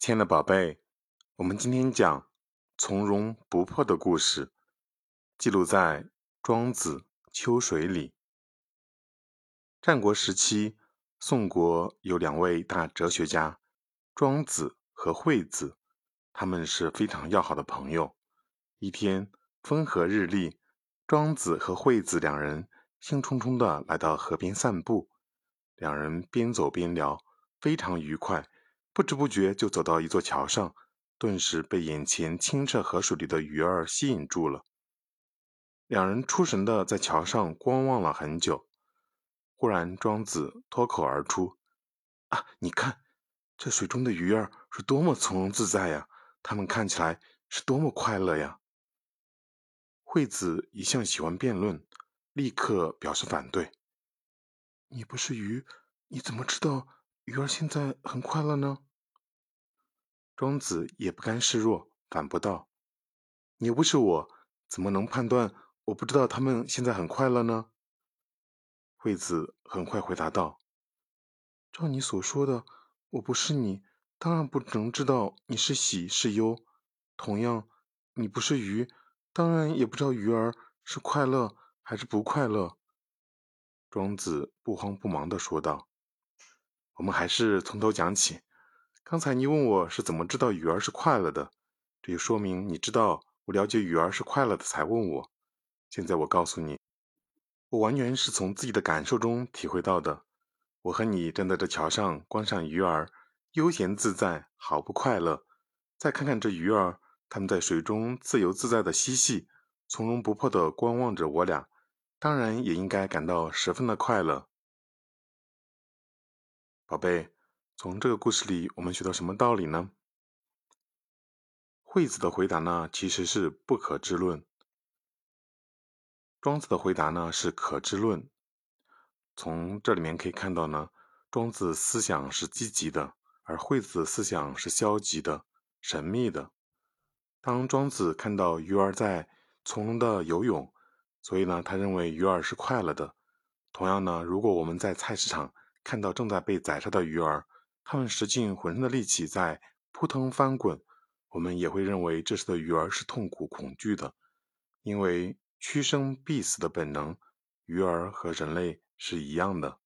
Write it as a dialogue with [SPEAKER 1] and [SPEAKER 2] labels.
[SPEAKER 1] 亲爱的宝贝，我们今天讲从容不迫的故事，记录在《庄子·秋水》里。战国时期，宋国有两位大哲学家，庄子和惠子，他们是非常要好的朋友。一天风和日丽，庄子和惠子两人兴冲冲地来到河边散步，两人边走边聊，非常愉快。不知不觉就走到一座桥上，顿时被眼前清澈河水里的鱼儿吸引住了。两人出神的在桥上观望了很久。忽然，庄子脱口而出：“啊，你看，这水中的鱼儿是多么从容自在呀！它们看起来是多么快乐呀！”惠子一向喜欢辩论，立刻表示反对：“你不是鱼，你怎么知道？”鱼儿现在很快乐呢。庄子也不甘示弱，反驳道：“你又不是我，怎么能判断我不知道他们现在很快乐呢？”惠子很快回答道：“照你所说的，我不是你，当然不能知道你是喜是忧。同样，你不是鱼，当然也不知道鱼儿是快乐还是不快乐。”庄子不慌不忙地说道。我们还是从头讲起。刚才你问我是怎么知道鱼儿是快乐的，这就说明你知道我了解鱼儿是快乐的才问我。现在我告诉你，我完全是从自己的感受中体会到的。我和你站在这桥上观赏鱼儿，悠闲自在，毫不快乐。再看看这鱼儿，它们在水中自由自在的嬉戏，从容不迫地观望着我俩，当然也应该感到十分的快乐。宝贝，从这个故事里，我们学到什么道理呢？惠子的回答呢，其实是不可知论；庄子的回答呢，是可知论。从这里面可以看到呢，庄子思想是积极的，而惠子思想是消极的、神秘的。当庄子看到鱼儿在从容的游泳，所以呢，他认为鱼儿是快乐的。同样呢，如果我们在菜市场，看到正在被宰杀的鱼儿，他们使尽浑身的力气在扑腾翻滚，我们也会认为这时的鱼儿是痛苦恐惧的，因为趋生必死的本能，鱼儿和人类是一样的。